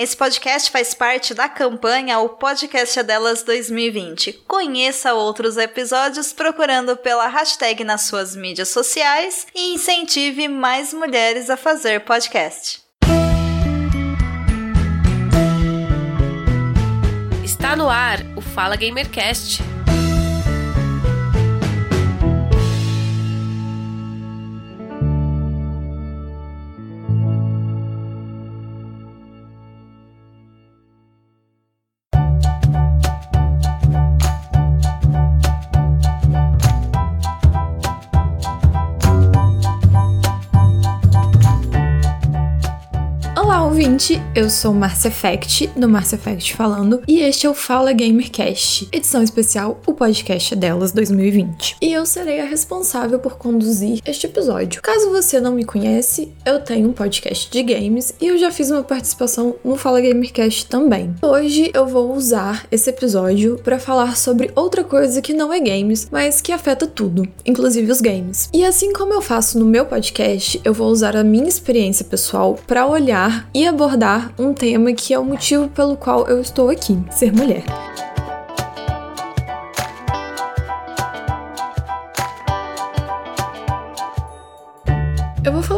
Esse podcast faz parte da campanha O Podcast é Delas 2020. Conheça outros episódios procurando pela hashtag nas suas mídias sociais e incentive mais mulheres a fazer podcast. Está no ar o Fala Gamercast ouvinte, eu sou Márcia Effect, do Márcia Effect falando, e este é o Fala Gamercast, edição especial, o podcast delas 2020. E eu serei a responsável por conduzir este episódio. Caso você não me conhece, eu tenho um podcast de games e eu já fiz uma participação no Fala Gamercast também. Hoje eu vou usar esse episódio para falar sobre outra coisa que não é games, mas que afeta tudo, inclusive os games. E assim como eu faço no meu podcast, eu vou usar a minha experiência pessoal para olhar e abordar um tema que é o motivo pelo qual eu estou aqui: ser mulher.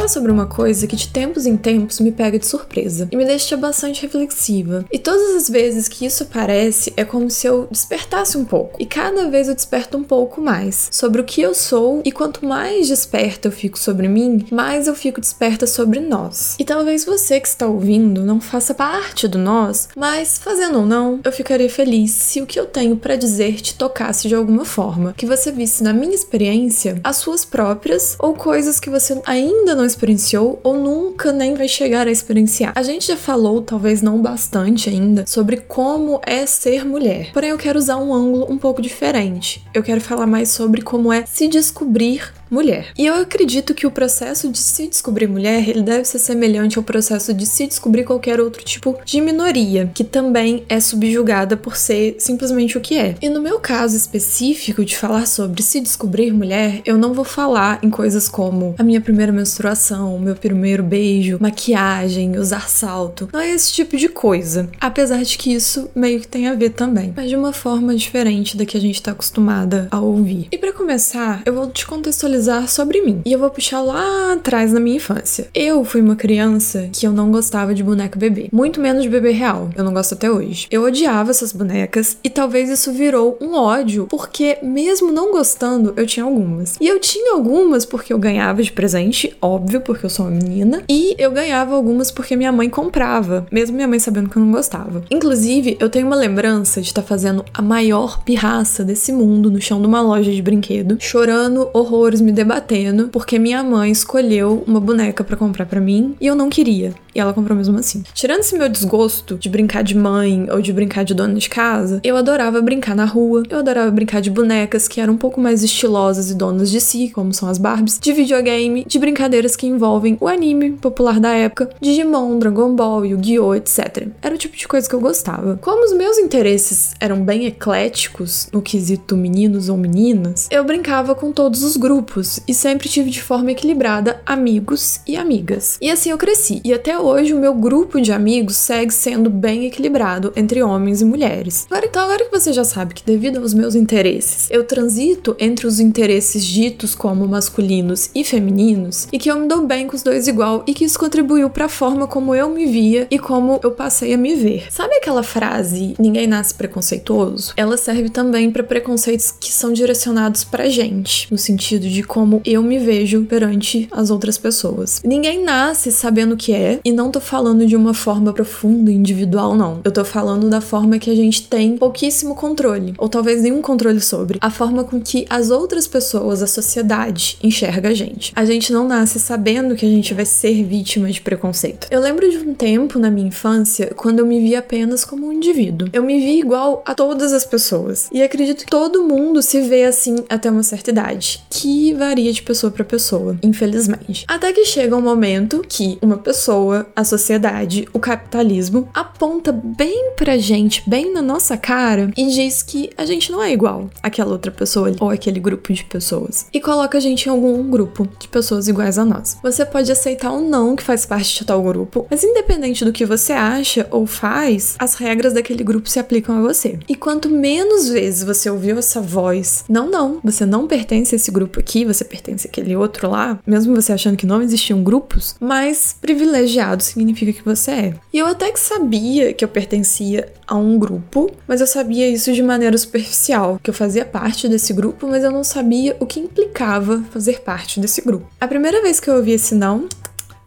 Falar sobre uma coisa que de tempos em tempos me pega de surpresa e me deixa bastante reflexiva. E todas as vezes que isso aparece é como se eu despertasse um pouco. E cada vez eu desperto um pouco mais sobre o que eu sou, e quanto mais desperta eu fico sobre mim, mais eu fico desperta sobre nós. E talvez você que está ouvindo não faça parte do nós, mas fazendo ou não, eu ficaria feliz se o que eu tenho para dizer te tocasse de alguma forma, que você visse na minha experiência as suas próprias ou coisas que você ainda não experienciou ou nunca nem vai chegar a experienciar. A gente já falou, talvez não bastante ainda, sobre como é ser mulher. Porém, eu quero usar um ângulo um pouco diferente. Eu quero falar mais sobre como é se descobrir mulher. E eu acredito que o processo de se descobrir mulher, ele deve ser semelhante ao processo de se descobrir qualquer outro tipo de minoria, que também é subjugada por ser simplesmente o que é. E no meu caso específico de falar sobre se descobrir mulher, eu não vou falar em coisas como a minha primeira menstruação, meu primeiro beijo, maquiagem, usar salto. Não é esse tipo de coisa. Apesar de que isso meio que tem a ver também, mas de uma forma diferente da que a gente tá acostumada a ouvir. E para começar, eu vou te contextualizar sobre mim. E eu vou puxar lá atrás na minha infância. Eu fui uma criança que eu não gostava de boneca bebê. Muito menos de bebê real. Eu não gosto até hoje. Eu odiava essas bonecas e talvez isso virou um ódio, porque mesmo não gostando, eu tinha algumas. E eu tinha algumas porque eu ganhava de presente, óbvio, porque eu sou uma menina. E eu ganhava algumas porque minha mãe comprava, mesmo minha mãe sabendo que eu não gostava. Inclusive, eu tenho uma lembrança de estar tá fazendo a maior pirraça desse mundo no chão de uma loja de brinquedo, chorando horrores, me debatendo porque minha mãe escolheu uma boneca para comprar para mim e eu não queria. E ela comprou mesmo assim. Tirando esse meu desgosto de brincar de mãe ou de brincar de dona de casa, eu adorava brincar na rua, eu adorava brincar de bonecas que eram um pouco mais estilosas e donas de si, como são as Barbies, de videogame, de brincadeiras que envolvem o anime popular da época, Digimon, Dragon Ball, Yu-Gi-Oh, etc. Era o tipo de coisa que eu gostava. Como os meus interesses eram bem ecléticos no quesito meninos ou meninas, eu brincava com todos os grupos e sempre tive de forma equilibrada amigos e amigas. E assim eu cresci. E até hoje o meu grupo de amigos segue sendo bem equilibrado entre homens e mulheres. Agora, então, agora que você já sabe que devido aos meus interesses, eu transito entre os interesses ditos como masculinos e femininos, e que eu me dou bem com os dois igual e que isso contribuiu para a forma como eu me via e como eu passei a me ver. Sabe aquela frase ninguém nasce preconceituoso? Ela serve também para preconceitos que são direcionados pra gente, no sentido de como eu me vejo perante as outras pessoas. Ninguém nasce sabendo o que é e não tô falando de uma forma profunda, individual, não. Eu tô falando da forma que a gente tem pouquíssimo controle, ou talvez nenhum controle sobre, a forma com que as outras pessoas, a sociedade, enxerga a gente. A gente não nasce sabendo que a gente vai ser vítima de preconceito. Eu lembro de um tempo na minha infância quando eu me via apenas como um indivíduo. Eu me via igual a todas as pessoas. E acredito que todo mundo se vê assim até uma certa idade, que varia de pessoa para pessoa, infelizmente. Até que chega um momento que uma pessoa a sociedade, o capitalismo aponta bem pra gente, bem na nossa cara e diz que a gente não é igual àquela outra pessoa ou aquele grupo de pessoas e coloca a gente em algum grupo de pessoas iguais a nós. Você pode aceitar ou não que faz parte de tal grupo, mas independente do que você acha ou faz, as regras daquele grupo se aplicam a você. E quanto menos vezes você ouviu essa voz, não, não, você não pertence a esse grupo aqui, você pertence àquele outro lá, mesmo você achando que não existiam grupos, mais privilegiado significa que você é. E eu até que sabia que eu pertencia a um grupo, mas eu sabia isso de maneira superficial, que eu fazia parte desse grupo, mas eu não sabia o que implicava fazer parte desse grupo. A primeira vez que eu ouvi esse não,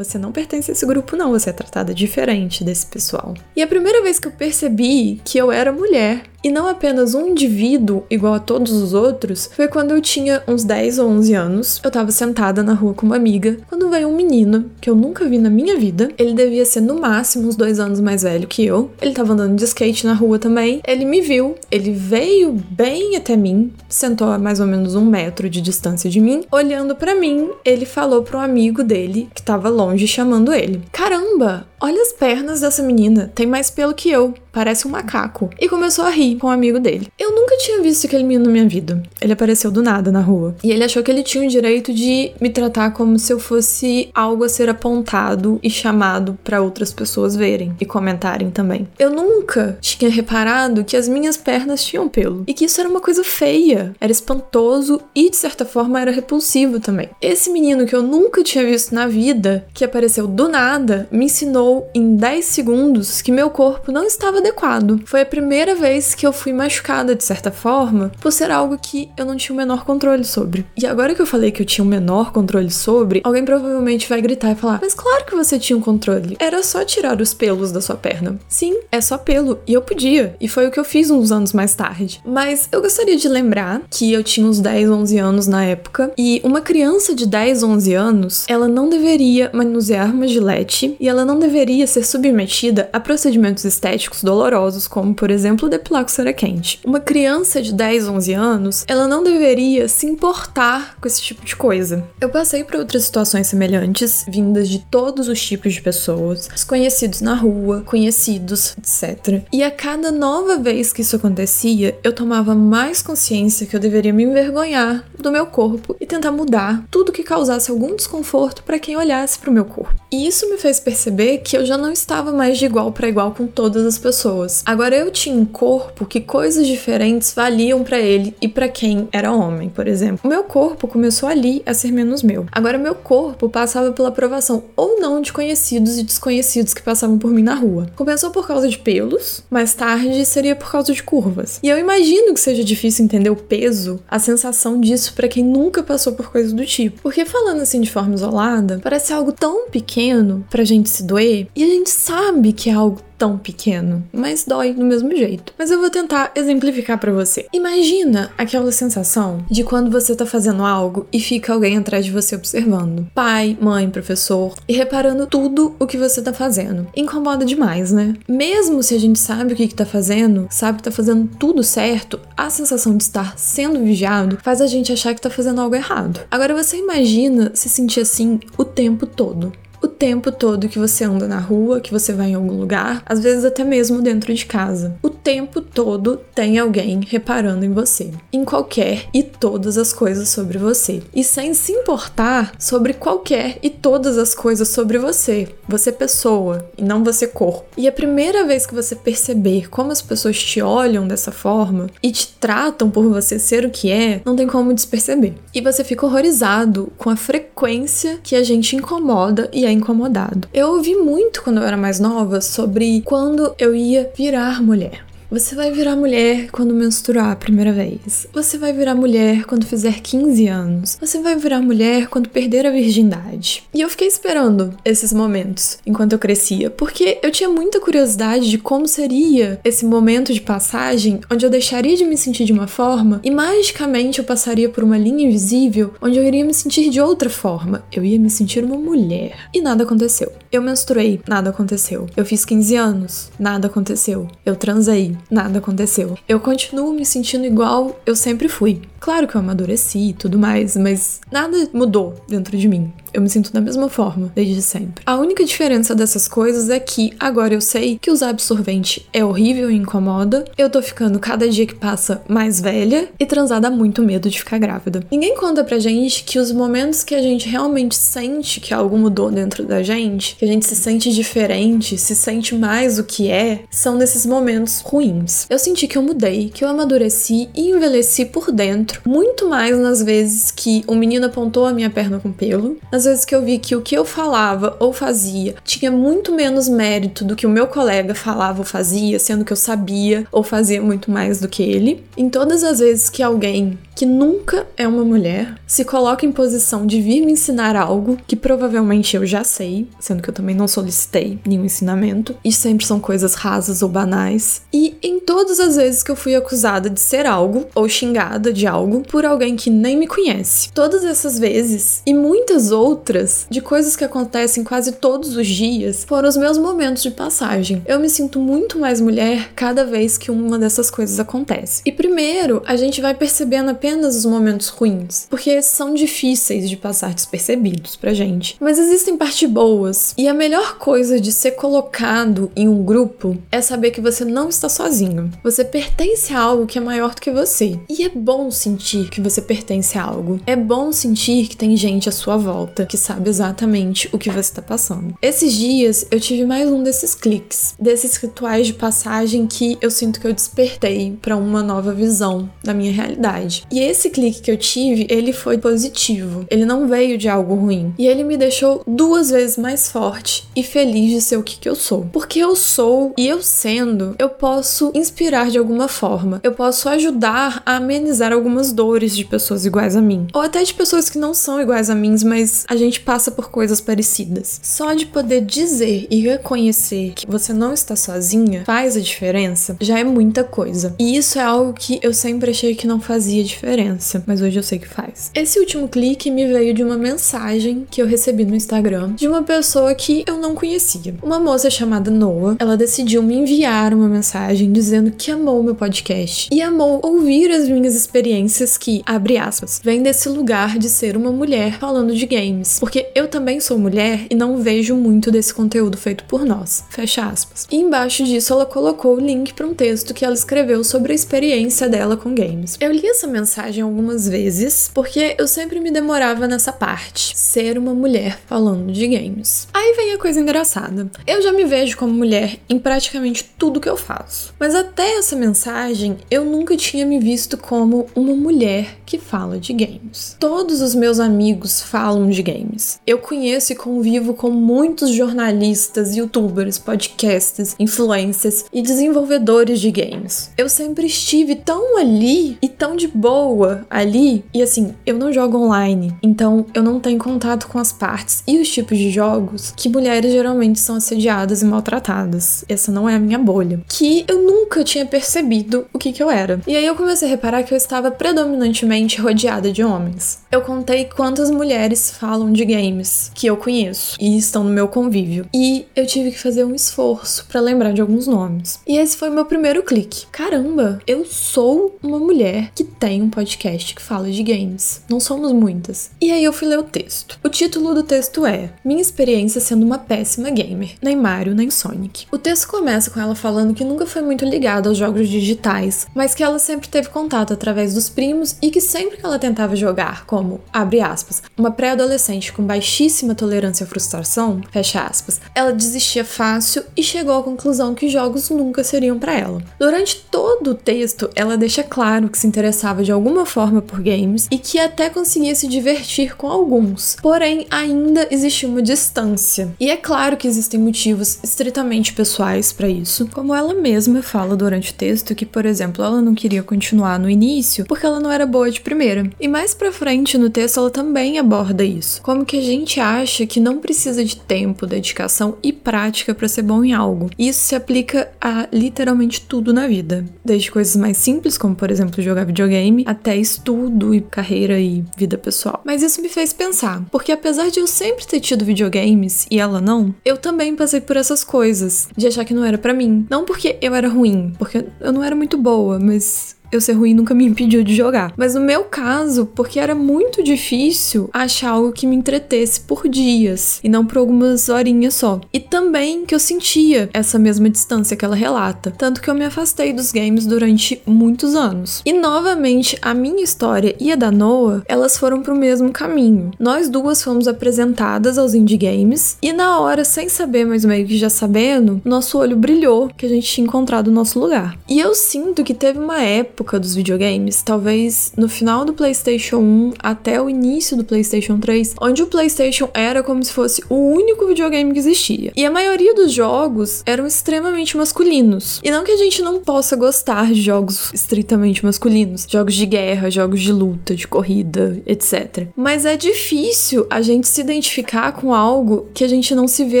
você não pertence a esse grupo, não, você é tratada diferente desse pessoal. E a primeira vez que eu percebi que eu era mulher e não apenas um indivíduo igual a todos os outros, foi quando eu tinha uns 10 ou 11 anos. Eu tava sentada na rua com uma amiga, quando veio um menino que eu nunca vi na minha vida. Ele devia ser no máximo uns dois anos mais velho que eu. Ele tava andando de skate na rua também. Ele me viu, ele veio bem até mim, sentou a mais ou menos um metro de distância de mim. Olhando para mim, ele falou pro amigo dele, que tava longe, chamando ele: Caramba, olha as pernas dessa menina, tem mais pelo que eu parece um macaco, e começou a rir com um amigo dele. Eu nunca tinha visto aquele menino na minha vida. Ele apareceu do nada na rua. E ele achou que ele tinha o direito de me tratar como se eu fosse algo a ser apontado e chamado para outras pessoas verem e comentarem também. Eu nunca tinha reparado que as minhas pernas tinham pelo e que isso era uma coisa feia, era espantoso e de certa forma era repulsivo também. Esse menino que eu nunca tinha visto na vida, que apareceu do nada, me ensinou em 10 segundos que meu corpo não estava adequado. Foi a primeira vez que eu fui machucada de certa forma por ser algo que eu não tinha o menor controle sobre. E agora que eu falei que eu tinha o menor controle sobre, alguém provavelmente vai gritar e falar: Mas claro que você tinha um controle. Era só tirar os pelos da sua perna. Sim, é só pelo. E eu podia. E foi o que eu fiz uns anos mais tarde. Mas eu gostaria de lembrar que eu tinha uns 10, 11 anos na época. E uma criança de 10, 11 anos, ela não deveria manusear uma gilete e ela não deveria ser submetida a procedimentos estéticos dolorosos, como por exemplo depilar cera quente. Uma criança de 10, 11 anos, ela não deveria se importar com esse tipo de coisa. Eu passei por outras situações semelhantes, vindas de todos os tipos de pessoas, desconhecidos na rua, conhecidos, etc. E a cada nova vez que isso acontecia, eu tomava mais consciência que eu deveria me envergonhar do meu corpo e tentar mudar tudo que causasse algum desconforto para quem olhasse para o meu corpo. E isso me fez perceber que eu já não estava mais de igual para igual com todas as pessoas pessoas. Agora eu tinha um corpo que coisas diferentes valiam para ele e para quem era homem, por exemplo. O meu corpo começou ali a ser menos meu. Agora meu corpo passava pela aprovação ou não de conhecidos e desconhecidos que passavam por mim na rua. Começou por causa de pelos, mais tarde seria por causa de curvas. E eu imagino que seja difícil entender o peso, a sensação disso para quem nunca passou por coisas do tipo. Porque falando assim de forma isolada, parece algo tão pequeno pra gente se doer, e a gente sabe que é algo tão pequeno, mas dói do mesmo jeito. Mas eu vou tentar exemplificar para você. Imagina aquela sensação de quando você tá fazendo algo e fica alguém atrás de você observando. Pai, mãe, professor, e reparando tudo o que você tá fazendo. Incomoda demais, né? Mesmo se a gente sabe o que, que tá fazendo, sabe que tá fazendo tudo certo, a sensação de estar sendo vigiado faz a gente achar que tá fazendo algo errado. Agora você imagina se sentir assim o tempo todo o tempo todo que você anda na rua, que você vai em algum lugar, às vezes até mesmo dentro de casa. O tempo todo tem alguém reparando em você, em qualquer e todas as coisas sobre você, e sem se importar sobre qualquer e todas as coisas sobre você. Você é pessoa e não você corpo. E a primeira vez que você perceber como as pessoas te olham dessa forma e te tratam por você ser o que é, não tem como desperceber. E você fica horrorizado com a frequência que a gente incomoda e é incomodado. Eu ouvi muito quando eu era mais nova sobre quando eu ia virar mulher. Você vai virar mulher quando menstruar a primeira vez. Você vai virar mulher quando fizer 15 anos. Você vai virar mulher quando perder a virgindade. E eu fiquei esperando esses momentos enquanto eu crescia, porque eu tinha muita curiosidade de como seria esse momento de passagem onde eu deixaria de me sentir de uma forma e magicamente eu passaria por uma linha invisível onde eu iria me sentir de outra forma. Eu ia me sentir uma mulher. E nada aconteceu. Eu menstruei, nada aconteceu. Eu fiz 15 anos, nada aconteceu. Eu transei, nada aconteceu. Eu continuo me sentindo igual eu sempre fui. Claro que eu amadureci e tudo mais, mas nada mudou dentro de mim. Eu me sinto da mesma forma, desde sempre. A única diferença dessas coisas é que agora eu sei que usar absorvente é horrível e incomoda. Eu tô ficando cada dia que passa mais velha e transar dá muito medo de ficar grávida. Ninguém conta pra gente que os momentos que a gente realmente sente que algo mudou dentro da gente, que a gente se sente diferente, se sente mais o que é, são nesses momentos ruins. Eu senti que eu mudei, que eu amadureci e envelheci por dentro, muito mais nas vezes que o menino apontou a minha perna com pelo, nas vezes que eu vi que o que eu falava ou fazia tinha muito menos mérito do que o meu colega falava ou fazia, sendo que eu sabia ou fazia muito mais do que ele. Em todas as vezes que alguém que nunca é uma mulher se coloca em posição de vir me ensinar algo que provavelmente eu já sei, sendo que eu também não solicitei nenhum ensinamento, e sempre são coisas rasas ou banais. E em todas as vezes que eu fui acusada de ser algo ou xingada de algo por alguém que nem me conhece. Todas essas vezes e muitas outras de coisas que acontecem quase todos os dias, foram os meus momentos de passagem. Eu me sinto muito mais mulher cada vez que uma dessas coisas acontece. E primeiro, a gente vai percebendo apenas os momentos ruins, porque são difíceis de passar despercebidos pra gente. Mas existem partes boas, e a melhor coisa de ser colocado em um grupo é saber que você não está sozinho. Você pertence a algo que é maior do que você. E é bom sentir que você pertence a algo. É bom sentir que tem gente à sua volta que sabe exatamente o que você está passando. Esses dias eu tive mais um desses cliques, desses rituais de passagem que eu sinto que eu despertei para uma nova visão da minha realidade. E esse clique que eu tive, ele foi positivo. Ele não veio de algo ruim. E ele me deixou duas vezes mais forte e feliz de ser o que, que eu sou. Porque eu sou e eu sendo, eu posso inspirar de alguma forma. Eu posso ajudar a amenizar algumas dores de pessoas iguais a mim. Ou até de pessoas que não são iguais a mim, mas a gente passa por coisas parecidas. Só de poder dizer e reconhecer que você não está sozinha faz a diferença, já é muita coisa. E isso é algo que eu sempre achei que não fazia diferença, mas hoje eu sei que faz. Esse último clique me veio de uma mensagem que eu recebi no Instagram de uma pessoa que eu não conhecia. Uma moça chamada Noah, ela decidiu me enviar uma mensagem dizendo que amou meu podcast e amou ouvir as minhas experiências que, abre aspas, vem desse lugar de ser uma mulher falando de games games, porque eu também sou mulher e não vejo muito desse conteúdo feito por nós. Fecha aspas. E embaixo disso ela colocou o link para um texto que ela escreveu sobre a experiência dela com games. Eu li essa mensagem algumas vezes porque eu sempre me demorava nessa parte, ser uma mulher falando de games. Aí vem a coisa engraçada. Eu já me vejo como mulher em praticamente tudo que eu faço. Mas até essa mensagem, eu nunca tinha me visto como uma mulher que fala de games. Todos os meus amigos falam de games. Eu conheço e convivo com muitos jornalistas, youtubers, podcasts, influencers e desenvolvedores de games. Eu sempre estive tão ali e tão de boa ali, e assim, eu não jogo online, então eu não tenho contato com as partes e os tipos de jogos que mulheres geralmente são assediadas e maltratadas. Essa não é a minha bolha. Que eu nunca tinha percebido o que, que eu era. E aí eu comecei a reparar que eu estava predominantemente rodeada de homens. Eu contei quantas mulheres falam de games que eu conheço e estão no meu convívio. E eu tive que fazer um esforço para lembrar de alguns nomes. E esse foi o meu primeiro clique. Caramba, eu sou uma mulher que tem um podcast que fala de games. Não somos muitas. E aí eu fui ler o texto. O título do texto é Minha experiência sendo uma péssima gamer, nem Mario nem Sonic. O texto começa com ela falando que nunca foi muito ligada aos jogos digitais, mas que ela sempre teve contato através dos primos e que sempre que ela tentava jogar, como, abre aspas, uma pré-adolescente adolescente com baixíssima tolerância à frustração, fecha aspas, ela desistia fácil e chegou à conclusão que jogos nunca seriam para ela. Durante todo o texto, ela deixa claro que se interessava de alguma forma por games e que até conseguia se divertir com alguns, porém ainda existia uma distância. E é claro que existem motivos estritamente pessoais para isso, como ela mesma fala durante o texto que, por exemplo, ela não queria continuar no início porque ela não era boa de primeira. E mais para frente no texto ela também aborda isso isso. Como que a gente acha que não precisa de tempo, dedicação e prática para ser bom em algo. Isso se aplica a literalmente tudo na vida, desde coisas mais simples, como por exemplo jogar videogame, até estudo e carreira e vida pessoal. Mas isso me fez pensar, porque apesar de eu sempre ter tido videogames e ela não, eu também passei por essas coisas, de achar que não era para mim. Não porque eu era ruim, porque eu não era muito boa, mas eu ser ruim nunca me impediu de jogar. Mas no meu caso, porque era muito difícil achar algo que me entretesse por dias e não por algumas horinhas só. E também que eu sentia essa mesma distância que ela relata, tanto que eu me afastei dos games durante muitos anos. E novamente, a minha história e a da Noah, elas foram pro mesmo caminho. Nós duas fomos apresentadas aos indie games e na hora, sem saber, mas meio que já sabendo, nosso olho brilhou que a gente tinha encontrado o nosso lugar. E eu sinto que teve uma época dos videogames, talvez no final do PlayStation 1 até o início do PlayStation 3, onde o PlayStation era como se fosse o único videogame que existia. E a maioria dos jogos eram extremamente masculinos. E não que a gente não possa gostar de jogos estritamente masculinos, jogos de guerra, jogos de luta, de corrida, etc. Mas é difícil a gente se identificar com algo que a gente não se vê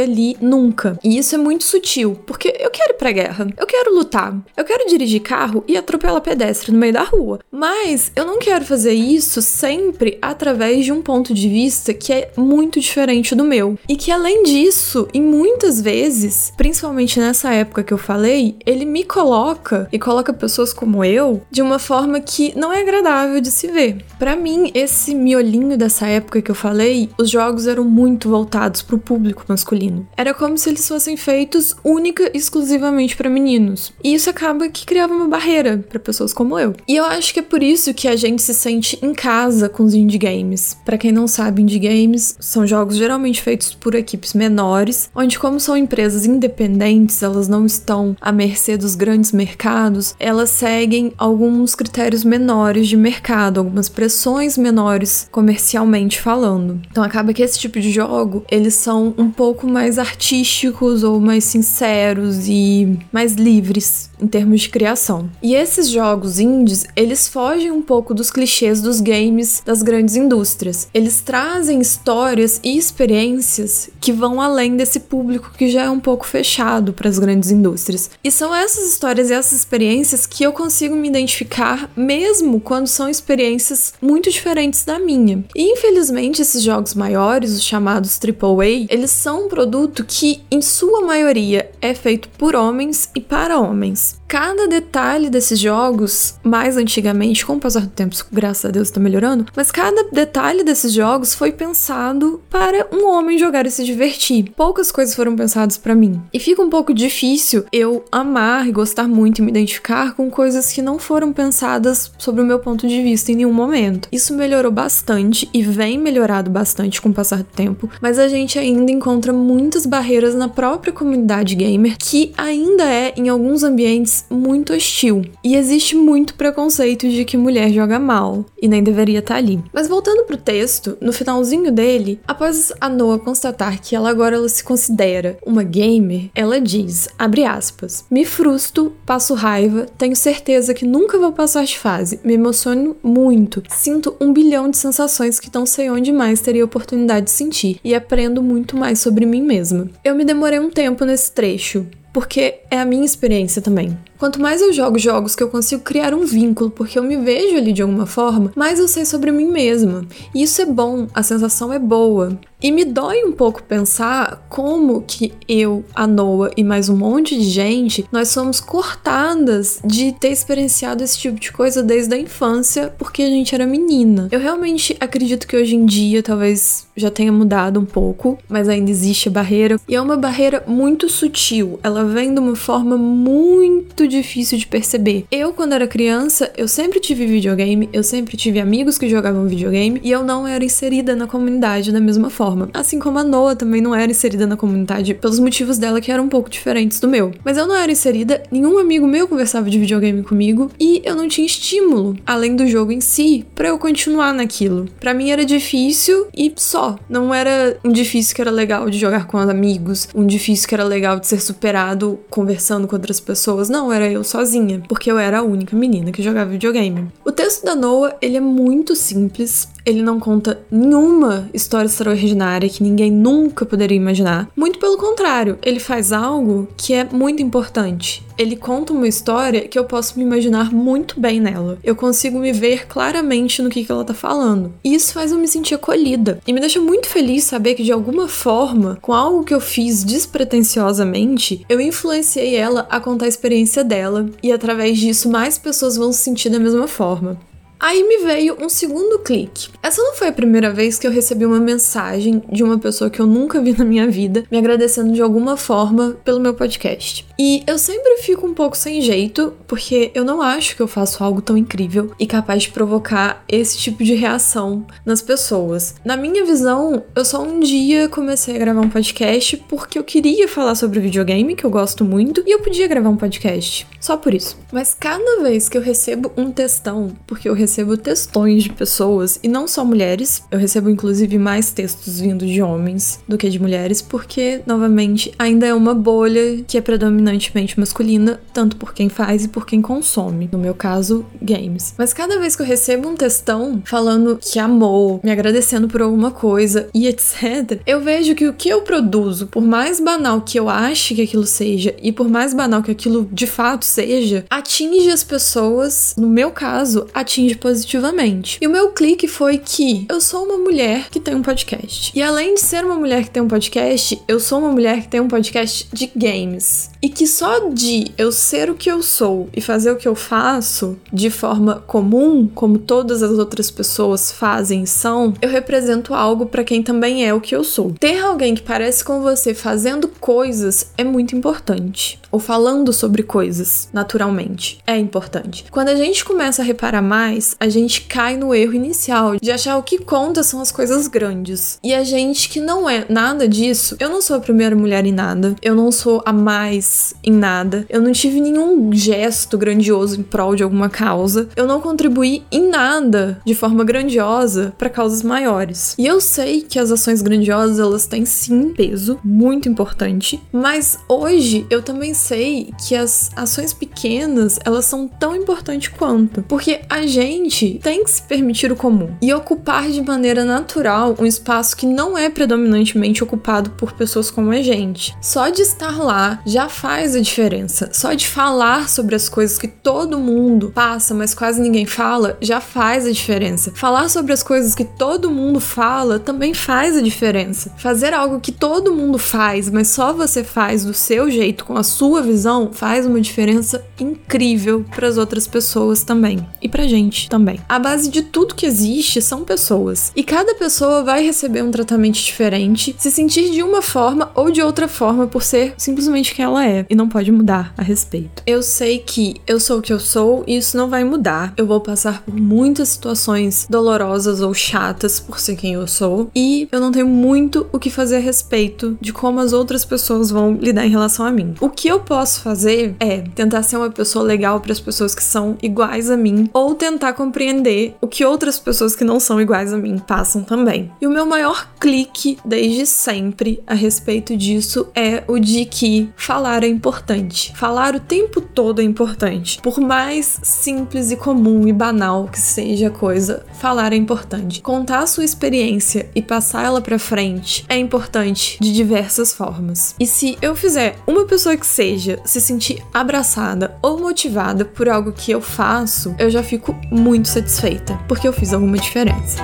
ali nunca. E isso é muito sutil, porque eu quero ir pra guerra, eu quero lutar, eu quero dirigir carro e atropelar pedestre no meio da rua. Mas eu não quero fazer isso sempre através de um ponto de vista que é muito diferente do meu. E que além disso, e muitas vezes, principalmente nessa época que eu falei, ele me coloca e coloca pessoas como eu de uma forma que não é agradável de se ver. Para mim, esse miolinho dessa época que eu falei, os jogos eram muito voltados para o público masculino. Era como se eles fossem feitos única e exclusivamente para meninos. E isso acaba que criava uma barreira para pessoas como eu. E eu acho que é por isso que a gente se sente em casa com os indie games. Para quem não sabe, indie games são jogos geralmente feitos por equipes menores, onde como são empresas independentes, elas não estão à mercê dos grandes mercados, elas seguem alguns critérios menores de mercado, algumas pressões menores comercialmente falando. Então acaba que esse tipo de jogo, eles são um pouco mais artísticos ou mais sinceros e mais livres em termos de criação. E esses jogos indies, eles fogem um pouco dos clichês dos games das grandes indústrias. Eles trazem histórias e experiências que vão além desse público que já é um pouco fechado para as grandes indústrias. E são essas histórias e essas experiências que eu consigo me identificar mesmo quando são experiências muito diferentes da minha. E infelizmente esses jogos maiores, os chamados AAA, eles são um produto que em sua maioria é feito por homens e para homens. Cada detalhe desses jogos, mais antigamente, com o passar do tempo, graças a Deus está melhorando, mas cada detalhe desses jogos foi pensado para um homem jogar e se divertir. Poucas coisas foram pensadas para mim. E fica um pouco difícil eu amar e gostar muito e me identificar com coisas que não foram pensadas sobre o meu ponto de vista em nenhum momento. Isso melhorou bastante e vem melhorado bastante com o passar do tempo, mas a gente ainda encontra muitas barreiras na própria comunidade gamer que ainda é, em alguns ambientes, muito hostil. E existe muito preconceito de que mulher joga mal e nem deveria estar tá ali. Mas voltando pro texto, no finalzinho dele, após a Noah constatar que ela agora ela se considera uma gamer, ela diz, abre aspas, me frustro, passo raiva, tenho certeza que nunca vou passar de fase, me emociono muito, sinto um bilhão de sensações que não sei onde mais teria oportunidade de sentir e aprendo muito mais sobre mim mesma. Eu me demorei um tempo nesse trecho, porque é a minha experiência também. Quanto mais eu jogo jogos que eu consigo criar um vínculo, porque eu me vejo ali de alguma forma, mais eu sei sobre mim mesma. E isso é bom, a sensação é boa. E me dói um pouco pensar como que eu, a Noah e mais um monte de gente, nós somos cortadas de ter experienciado esse tipo de coisa desde a infância, porque a gente era menina. Eu realmente acredito que hoje em dia talvez já tenha mudado um pouco, mas ainda existe a barreira. E é uma barreira muito sutil. Ela vem de uma forma muito difícil de perceber. Eu, quando era criança, eu sempre tive videogame, eu sempre tive amigos que jogavam videogame e eu não era inserida na comunidade da mesma forma. Assim como a Noah também não era inserida na comunidade pelos motivos dela que eram um pouco diferentes do meu. Mas eu não era inserida, nenhum amigo meu conversava de videogame comigo e eu não tinha estímulo, além do jogo em si, para eu continuar naquilo. Para mim era difícil e só. Não era um difícil que era legal de jogar com amigos, um difícil que era legal de ser superado conversando com outras pessoas. Não, era era eu sozinha, porque eu era a única menina que jogava videogame. O texto da Noah, ele é muito simples, Ele não conta nenhuma história extraordinária que ninguém nunca poderia imaginar. Muito pelo contrário, ele faz algo que é muito importante. Ele conta uma história que eu posso me imaginar muito bem nela. Eu consigo me ver claramente no que, que ela tá falando. E isso faz eu me sentir acolhida. E me deixa muito feliz saber que, de alguma forma, com algo que eu fiz despretensiosamente, eu influenciei ela a contar a experiência dela. E através disso, mais pessoas vão se sentir da mesma forma. Aí me veio um segundo clique. Essa não foi a primeira vez que eu recebi uma mensagem de uma pessoa que eu nunca vi na minha vida me agradecendo de alguma forma pelo meu podcast. E eu sempre fico um pouco sem jeito, porque eu não acho que eu faço algo tão incrível e capaz de provocar esse tipo de reação nas pessoas. Na minha visão, eu só um dia comecei a gravar um podcast porque eu queria falar sobre videogame, que eu gosto muito, e eu podia gravar um podcast. Só por isso. Mas cada vez que eu recebo um textão, porque eu recebo textões de pessoas, e não só mulheres, eu recebo inclusive mais textos vindo de homens do que de mulheres, porque, novamente, ainda é uma bolha que é predominantemente masculina, tanto por quem faz e por quem consome. No meu caso, games. Mas cada vez que eu recebo um textão falando que amou, me agradecendo por alguma coisa e etc., eu vejo que o que eu produzo, por mais banal que eu ache que aquilo seja, e por mais banal que aquilo de fato seja, atinge as pessoas, no meu caso, atinge positivamente. E o meu clique foi que eu sou uma mulher que tem um podcast. E além de ser uma mulher que tem um podcast, eu sou uma mulher que tem um podcast de games. E que só de eu ser o que eu sou e fazer o que eu faço de forma comum, como todas as outras pessoas fazem e são, eu represento algo para quem também é o que eu sou. Ter alguém que parece com você fazendo coisas é muito importante. Ou falando sobre coisas, naturalmente, é importante. Quando a gente começa a reparar mais, a gente cai no erro inicial de achar o que conta são as coisas grandes. E a gente que não é nada disso, eu não sou a primeira mulher em nada, eu não sou a mais em nada, eu não tive nenhum gesto grandioso em prol de alguma causa, eu não contribuí em nada de forma grandiosa para causas maiores. E eu sei que as ações grandiosas elas têm sim peso muito importante, mas hoje eu também sei que as ações pequenas elas são tão importantes quanto, porque a gente tem que se permitir o comum e ocupar de maneira natural um espaço que não é predominantemente ocupado por pessoas como a gente. Só de estar lá já faz a diferença. Só de falar sobre as coisas que todo mundo passa, mas quase ninguém fala, já faz a diferença. Falar sobre as coisas que todo mundo fala também faz a diferença. Fazer algo que todo mundo faz, mas só você faz do seu jeito, com a sua visão, faz uma diferença incrível para as outras pessoas também e pra gente também. A base de tudo que existe são pessoas, e cada pessoa vai receber um tratamento diferente, se sentir de uma forma ou de outra forma por ser simplesmente quem ela é e não pode mudar a respeito. Eu sei que eu sou o que eu sou e isso não vai mudar. Eu vou passar por muitas situações dolorosas ou chatas por ser quem eu sou e eu não tenho muito o que fazer a respeito de como as outras pessoas vão lidar em relação a mim. O que eu posso fazer é tentar ser uma pessoa legal para as pessoas que são iguais a mim ou tentar compreender o que outras pessoas que não são iguais a mim passam também. E o meu maior clique desde sempre a respeito disso é o de que falar é importante. Falar o tempo todo é importante. Por mais simples e comum e banal que seja a coisa, falar é importante. Contar a sua experiência e passar ela para frente é importante de diversas formas. E se eu fizer uma pessoa que seja se sentir abraçada ou motivada por algo que eu faço, eu já fico muito satisfeita, porque eu fiz alguma diferença.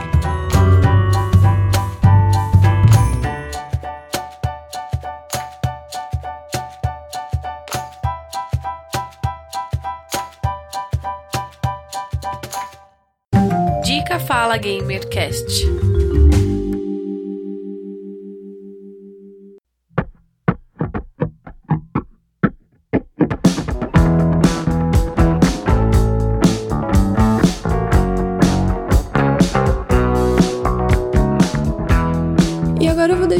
Dica Fala Gamercast.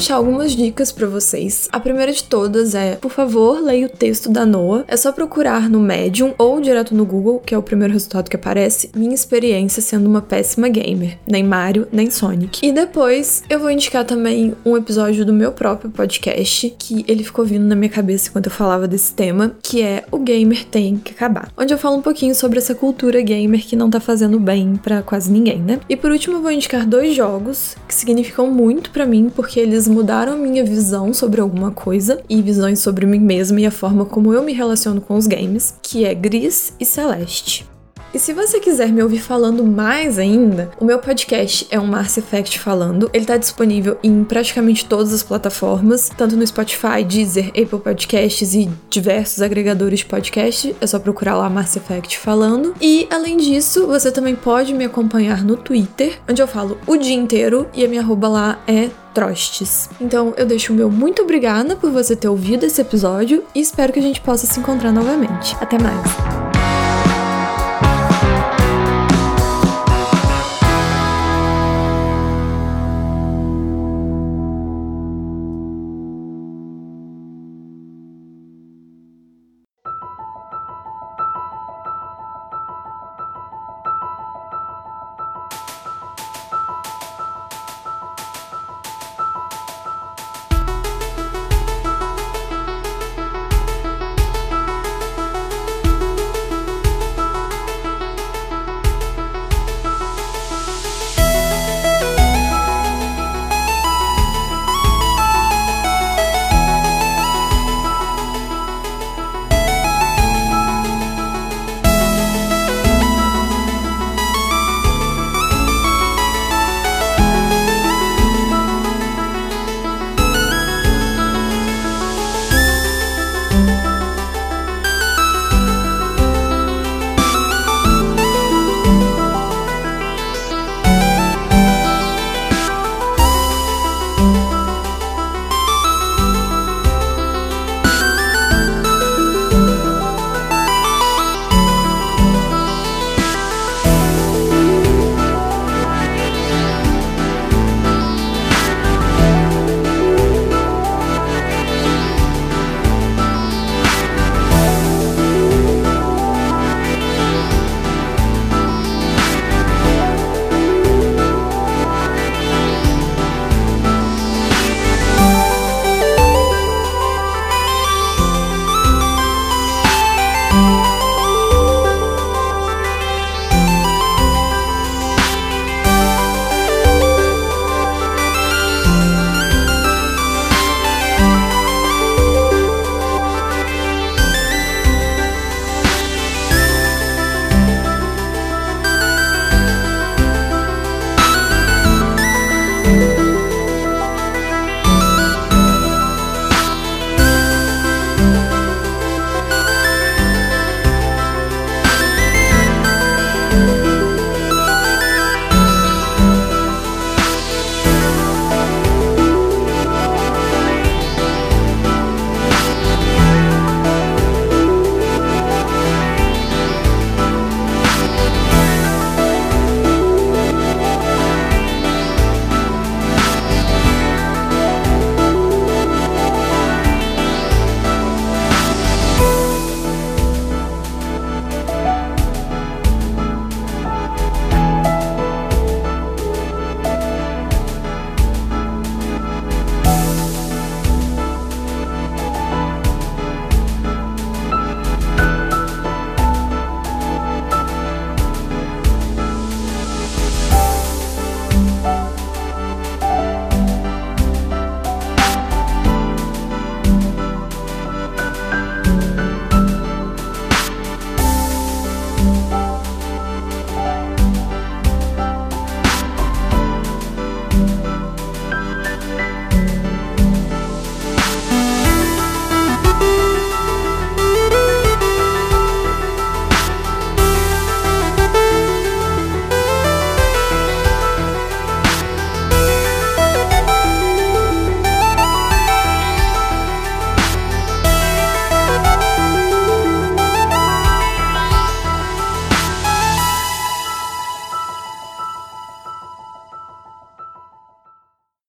Deixar algumas dicas para vocês. A primeira de todas é, por favor, leia o texto da Noah. É só procurar no Medium ou direto no Google, que é o primeiro resultado que aparece, minha experiência sendo uma péssima gamer, nem Mario, nem Sonic. E depois eu vou indicar também um episódio do meu próprio podcast, que ele ficou vindo na minha cabeça enquanto eu falava desse tema, que é O Gamer Tem que Acabar. Onde eu falo um pouquinho sobre essa cultura gamer que não tá fazendo bem para quase ninguém, né? E por último, eu vou indicar dois jogos que significam muito para mim, porque eles mudaram minha visão sobre alguma coisa e visões sobre mim mesma e a forma como eu me relaciono com os games, que é Gris e Celeste. E se você quiser me ouvir falando mais ainda, o meu podcast é um Mars Effect falando. Ele está disponível em praticamente todas as plataformas, tanto no Spotify, Deezer, Apple Podcasts e diversos agregadores de podcast. É só procurar lá Mars Effect falando. E além disso, você também pode me acompanhar no Twitter, onde eu falo o dia inteiro e a minha arroba lá é Trostes. Então eu deixo o meu muito obrigada por você ter ouvido esse episódio e espero que a gente possa se encontrar novamente. Até mais!